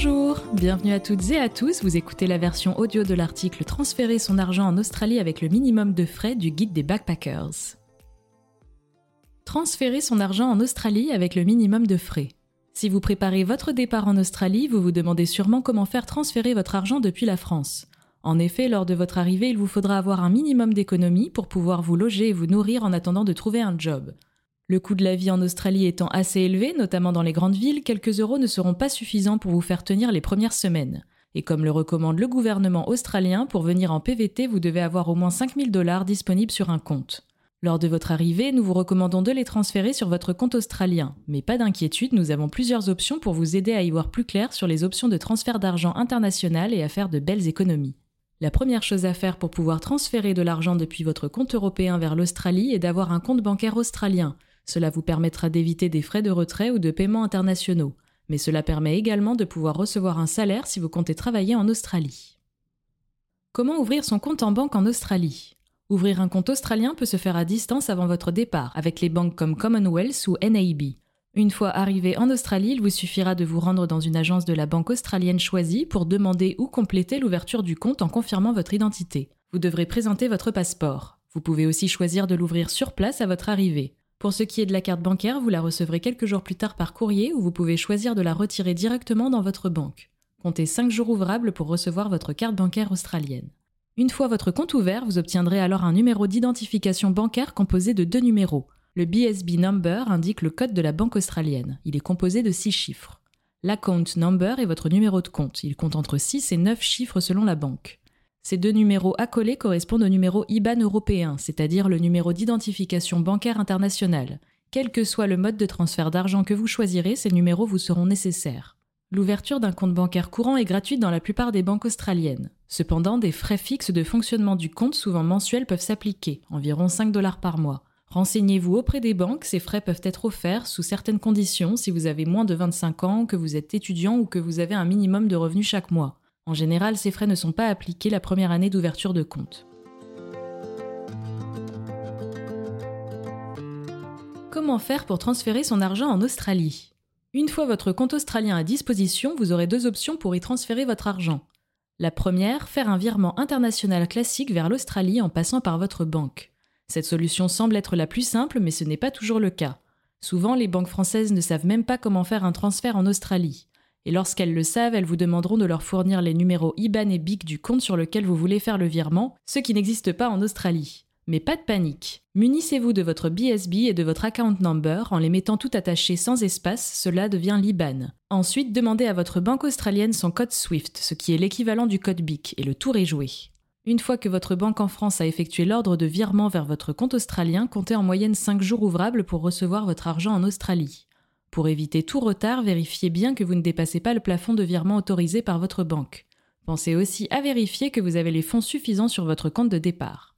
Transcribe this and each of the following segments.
Bonjour, bienvenue à toutes et à tous. Vous écoutez la version audio de l'article Transférer son argent en Australie avec le minimum de frais du guide des backpackers. Transférer son argent en Australie avec le minimum de frais. Si vous préparez votre départ en Australie, vous vous demandez sûrement comment faire transférer votre argent depuis la France. En effet, lors de votre arrivée, il vous faudra avoir un minimum d'économie pour pouvoir vous loger et vous nourrir en attendant de trouver un job. Le coût de la vie en Australie étant assez élevé, notamment dans les grandes villes, quelques euros ne seront pas suffisants pour vous faire tenir les premières semaines. Et comme le recommande le gouvernement australien, pour venir en PVT, vous devez avoir au moins 5000 dollars disponibles sur un compte. Lors de votre arrivée, nous vous recommandons de les transférer sur votre compte australien. Mais pas d'inquiétude, nous avons plusieurs options pour vous aider à y voir plus clair sur les options de transfert d'argent international et à faire de belles économies. La première chose à faire pour pouvoir transférer de l'argent depuis votre compte européen vers l'Australie est d'avoir un compte bancaire australien, cela vous permettra d'éviter des frais de retrait ou de paiement internationaux, mais cela permet également de pouvoir recevoir un salaire si vous comptez travailler en Australie. Comment ouvrir son compte en banque en Australie? Ouvrir un compte australien peut se faire à distance avant votre départ, avec les banques comme Commonwealth ou NAB. Une fois arrivé en Australie, il vous suffira de vous rendre dans une agence de la banque australienne choisie pour demander ou compléter l'ouverture du compte en confirmant votre identité. Vous devrez présenter votre passeport. Vous pouvez aussi choisir de l'ouvrir sur place à votre arrivée. Pour ce qui est de la carte bancaire, vous la recevrez quelques jours plus tard par courrier ou vous pouvez choisir de la retirer directement dans votre banque. Comptez 5 jours ouvrables pour recevoir votre carte bancaire australienne. Une fois votre compte ouvert, vous obtiendrez alors un numéro d'identification bancaire composé de deux numéros. Le BSB number indique le code de la banque australienne. Il est composé de 6 chiffres. L'account number est votre numéro de compte. Il compte entre 6 et 9 chiffres selon la banque. Ces deux numéros accolés correspondent au numéro IBAN européen, c'est-à-dire le numéro d'identification bancaire international. Quel que soit le mode de transfert d'argent que vous choisirez, ces numéros vous seront nécessaires. L'ouverture d'un compte bancaire courant est gratuite dans la plupart des banques australiennes. Cependant, des frais fixes de fonctionnement du compte, souvent mensuels, peuvent s'appliquer, environ 5 dollars par mois. Renseignez-vous auprès des banques, ces frais peuvent être offerts sous certaines conditions si vous avez moins de 25 ans, que vous êtes étudiant ou que vous avez un minimum de revenus chaque mois. En général, ces frais ne sont pas appliqués la première année d'ouverture de compte. Comment faire pour transférer son argent en Australie? Une fois votre compte australien à disposition, vous aurez deux options pour y transférer votre argent. La première, faire un virement international classique vers l'Australie en passant par votre banque. Cette solution semble être la plus simple, mais ce n'est pas toujours le cas. Souvent, les banques françaises ne savent même pas comment faire un transfert en Australie et lorsqu'elles le savent, elles vous demanderont de leur fournir les numéros IBAN et BIC du compte sur lequel vous voulez faire le virement, ce qui n'existe pas en Australie. Mais pas de panique. Munissez-vous de votre BSB et de votre account number en les mettant tout attachés sans espace, cela devient l'IBAN. Ensuite, demandez à votre banque australienne son code SWIFT, ce qui est l'équivalent du code BIC, et le tour est joué. Une fois que votre banque en France a effectué l'ordre de virement vers votre compte australien, comptez en moyenne 5 jours ouvrables pour recevoir votre argent en Australie. Pour éviter tout retard, vérifiez bien que vous ne dépassez pas le plafond de virement autorisé par votre banque. Pensez aussi à vérifier que vous avez les fonds suffisants sur votre compte de départ.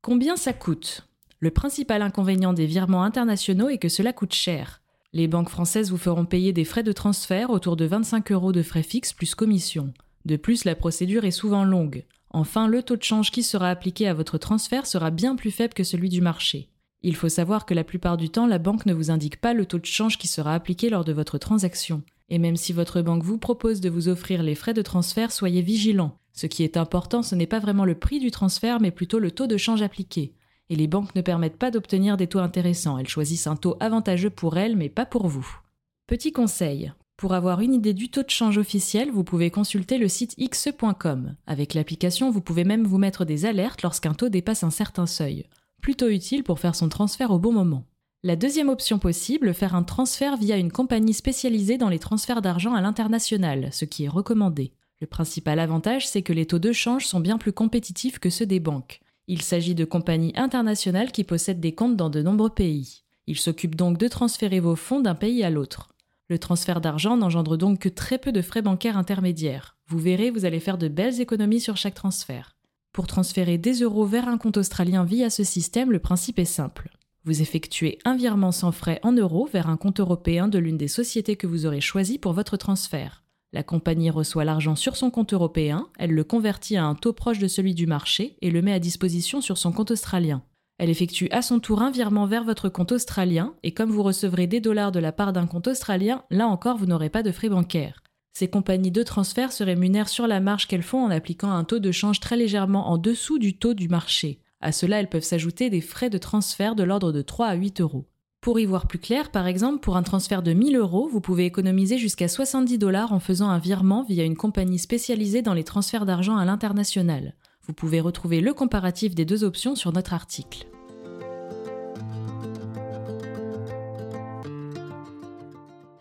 Combien ça coûte? Le principal inconvénient des virements internationaux est que cela coûte cher. Les banques françaises vous feront payer des frais de transfert autour de 25 euros de frais fixes plus commission. De plus, la procédure est souvent longue. Enfin, le taux de change qui sera appliqué à votre transfert sera bien plus faible que celui du marché. Il faut savoir que la plupart du temps, la banque ne vous indique pas le taux de change qui sera appliqué lors de votre transaction. Et même si votre banque vous propose de vous offrir les frais de transfert, soyez vigilant. Ce qui est important, ce n'est pas vraiment le prix du transfert, mais plutôt le taux de change appliqué. Et les banques ne permettent pas d'obtenir des taux intéressants, elles choisissent un taux avantageux pour elles, mais pas pour vous. Petit conseil. Pour avoir une idée du taux de change officiel, vous pouvez consulter le site xe.com. Avec l'application, vous pouvez même vous mettre des alertes lorsqu'un taux dépasse un certain seuil plutôt utile pour faire son transfert au bon moment. La deuxième option possible, faire un transfert via une compagnie spécialisée dans les transferts d'argent à l'international, ce qui est recommandé. Le principal avantage, c'est que les taux de change sont bien plus compétitifs que ceux des banques. Il s'agit de compagnies internationales qui possèdent des comptes dans de nombreux pays. Ils s'occupent donc de transférer vos fonds d'un pays à l'autre. Le transfert d'argent n'engendre donc que très peu de frais bancaires intermédiaires. Vous verrez, vous allez faire de belles économies sur chaque transfert. Pour transférer des euros vers un compte australien via ce système, le principe est simple. Vous effectuez un virement sans frais en euros vers un compte européen de l'une des sociétés que vous aurez choisi pour votre transfert. La compagnie reçoit l'argent sur son compte européen, elle le convertit à un taux proche de celui du marché et le met à disposition sur son compte australien. Elle effectue à son tour un virement vers votre compte australien et comme vous recevrez des dollars de la part d'un compte australien, là encore vous n'aurez pas de frais bancaires. Ces compagnies de transfert se rémunèrent sur la marge qu'elles font en appliquant un taux de change très légèrement en dessous du taux du marché. À cela, elles peuvent s'ajouter des frais de transfert de l'ordre de 3 à 8 euros. Pour y voir plus clair, par exemple, pour un transfert de 1000 euros, vous pouvez économiser jusqu'à 70 dollars en faisant un virement via une compagnie spécialisée dans les transferts d'argent à l'international. Vous pouvez retrouver le comparatif des deux options sur notre article.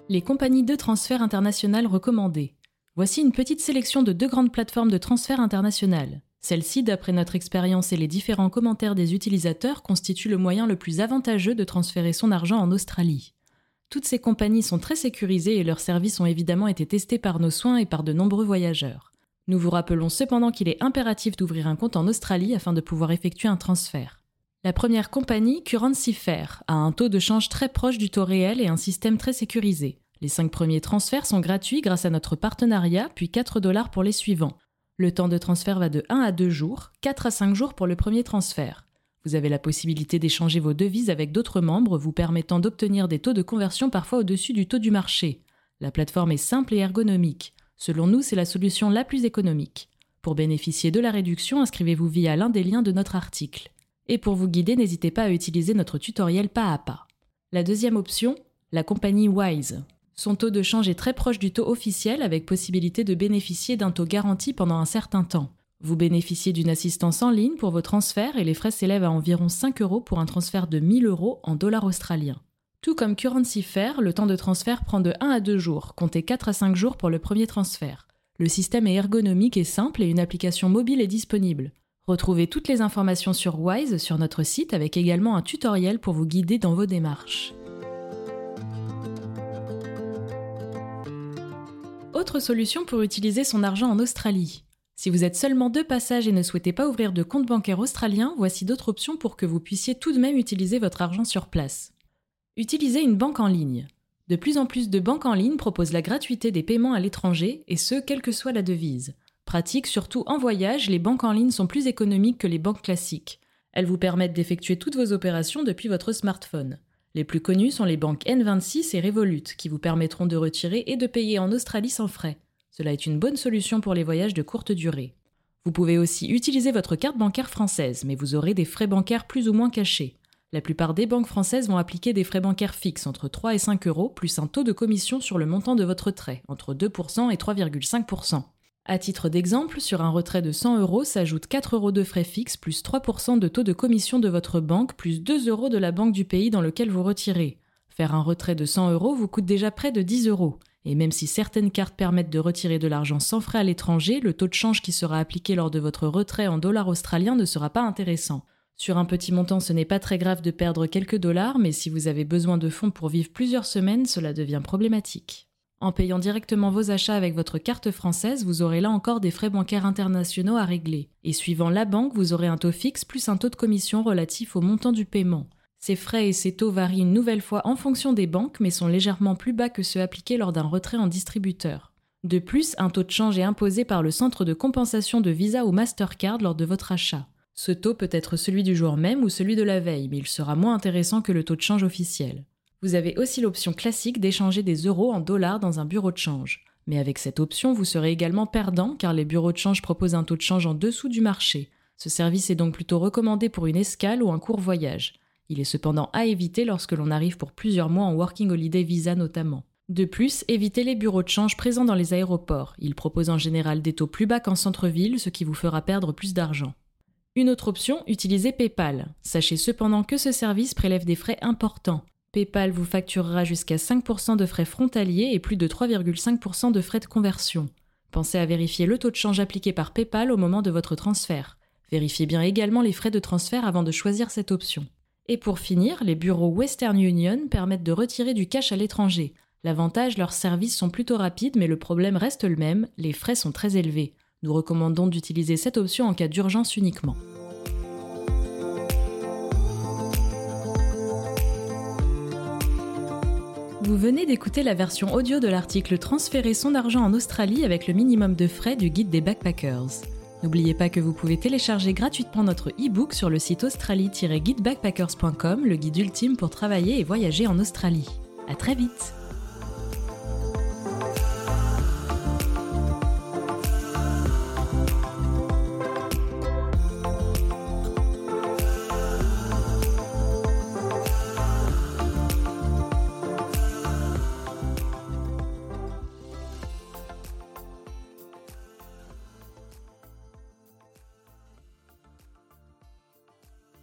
Les compagnies de transfert international recommandées. Voici une petite sélection de deux grandes plateformes de transfert international. Celle-ci, d'après notre expérience et les différents commentaires des utilisateurs, constitue le moyen le plus avantageux de transférer son argent en Australie. Toutes ces compagnies sont très sécurisées et leurs services ont évidemment été testés par nos soins et par de nombreux voyageurs. Nous vous rappelons cependant qu'il est impératif d'ouvrir un compte en Australie afin de pouvoir effectuer un transfert. La première compagnie, Currency Fair, a un taux de change très proche du taux réel et un système très sécurisé. Les cinq premiers transferts sont gratuits grâce à notre partenariat, puis 4 dollars pour les suivants. Le temps de transfert va de 1 à 2 jours, 4 à 5 jours pour le premier transfert. Vous avez la possibilité d'échanger vos devises avec d'autres membres, vous permettant d'obtenir des taux de conversion parfois au-dessus du taux du marché. La plateforme est simple et ergonomique. Selon nous, c'est la solution la plus économique. Pour bénéficier de la réduction, inscrivez-vous via l'un des liens de notre article. Et pour vous guider, n'hésitez pas à utiliser notre tutoriel pas à pas. La deuxième option, la compagnie Wise. Son taux de change est très proche du taux officiel avec possibilité de bénéficier d'un taux garanti pendant un certain temps. Vous bénéficiez d'une assistance en ligne pour vos transferts et les frais s'élèvent à environ 5 euros pour un transfert de 1000 euros en dollars australiens. Tout comme Currency Fair, le temps de transfert prend de 1 à 2 jours, comptez 4 à 5 jours pour le premier transfert. Le système est ergonomique et simple et une application mobile est disponible. Retrouvez toutes les informations sur Wise sur notre site avec également un tutoriel pour vous guider dans vos démarches. Autre solution pour utiliser son argent en Australie. Si vous êtes seulement de passage et ne souhaitez pas ouvrir de compte bancaire australien, voici d'autres options pour que vous puissiez tout de même utiliser votre argent sur place. Utilisez une banque en ligne. De plus en plus de banques en ligne proposent la gratuité des paiements à l'étranger, et ce, quelle que soit la devise. Pratique surtout en voyage, les banques en ligne sont plus économiques que les banques classiques. Elles vous permettent d'effectuer toutes vos opérations depuis votre smartphone. Les plus connus sont les banques N26 et Revolut, qui vous permettront de retirer et de payer en Australie sans frais. Cela est une bonne solution pour les voyages de courte durée. Vous pouvez aussi utiliser votre carte bancaire française, mais vous aurez des frais bancaires plus ou moins cachés. La plupart des banques françaises vont appliquer des frais bancaires fixes entre 3 et 5 euros, plus un taux de commission sur le montant de votre trait, entre 2% et 3,5%. À titre d'exemple, sur un retrait de 100 euros s'ajoute 4 euros de frais fixes plus 3% de taux de commission de votre banque plus 2 euros de la banque du pays dans lequel vous retirez. Faire un retrait de 100 euros vous coûte déjà près de 10 euros. Et même si certaines cartes permettent de retirer de l'argent sans frais à l'étranger, le taux de change qui sera appliqué lors de votre retrait en dollars australiens ne sera pas intéressant. Sur un petit montant, ce n'est pas très grave de perdre quelques dollars, mais si vous avez besoin de fonds pour vivre plusieurs semaines, cela devient problématique. En payant directement vos achats avec votre carte française, vous aurez là encore des frais bancaires internationaux à régler. Et suivant la banque, vous aurez un taux fixe plus un taux de commission relatif au montant du paiement. Ces frais et ces taux varient une nouvelle fois en fonction des banques, mais sont légèrement plus bas que ceux appliqués lors d'un retrait en distributeur. De plus, un taux de change est imposé par le centre de compensation de Visa ou Mastercard lors de votre achat. Ce taux peut être celui du jour même ou celui de la veille, mais il sera moins intéressant que le taux de change officiel. Vous avez aussi l'option classique d'échanger des euros en dollars dans un bureau de change. Mais avec cette option, vous serez également perdant car les bureaux de change proposent un taux de change en dessous du marché. Ce service est donc plutôt recommandé pour une escale ou un court voyage. Il est cependant à éviter lorsque l'on arrive pour plusieurs mois en Working Holiday Visa notamment. De plus, évitez les bureaux de change présents dans les aéroports. Ils proposent en général des taux plus bas qu'en centre-ville, ce qui vous fera perdre plus d'argent. Une autre option, utilisez PayPal. Sachez cependant que ce service prélève des frais importants. PayPal vous facturera jusqu'à 5% de frais frontaliers et plus de 3,5% de frais de conversion. Pensez à vérifier le taux de change appliqué par PayPal au moment de votre transfert. Vérifiez bien également les frais de transfert avant de choisir cette option. Et pour finir, les bureaux Western Union permettent de retirer du cash à l'étranger. L'avantage, leurs services sont plutôt rapides, mais le problème reste le même, les frais sont très élevés. Nous recommandons d'utiliser cette option en cas d'urgence uniquement. Vous venez d'écouter la version audio de l'article Transférer son argent en Australie avec le minimum de frais du guide des backpackers. N'oubliez pas que vous pouvez télécharger gratuitement notre e-book sur le site australie-guidebackpackers.com, le guide ultime pour travailler et voyager en Australie. À très vite!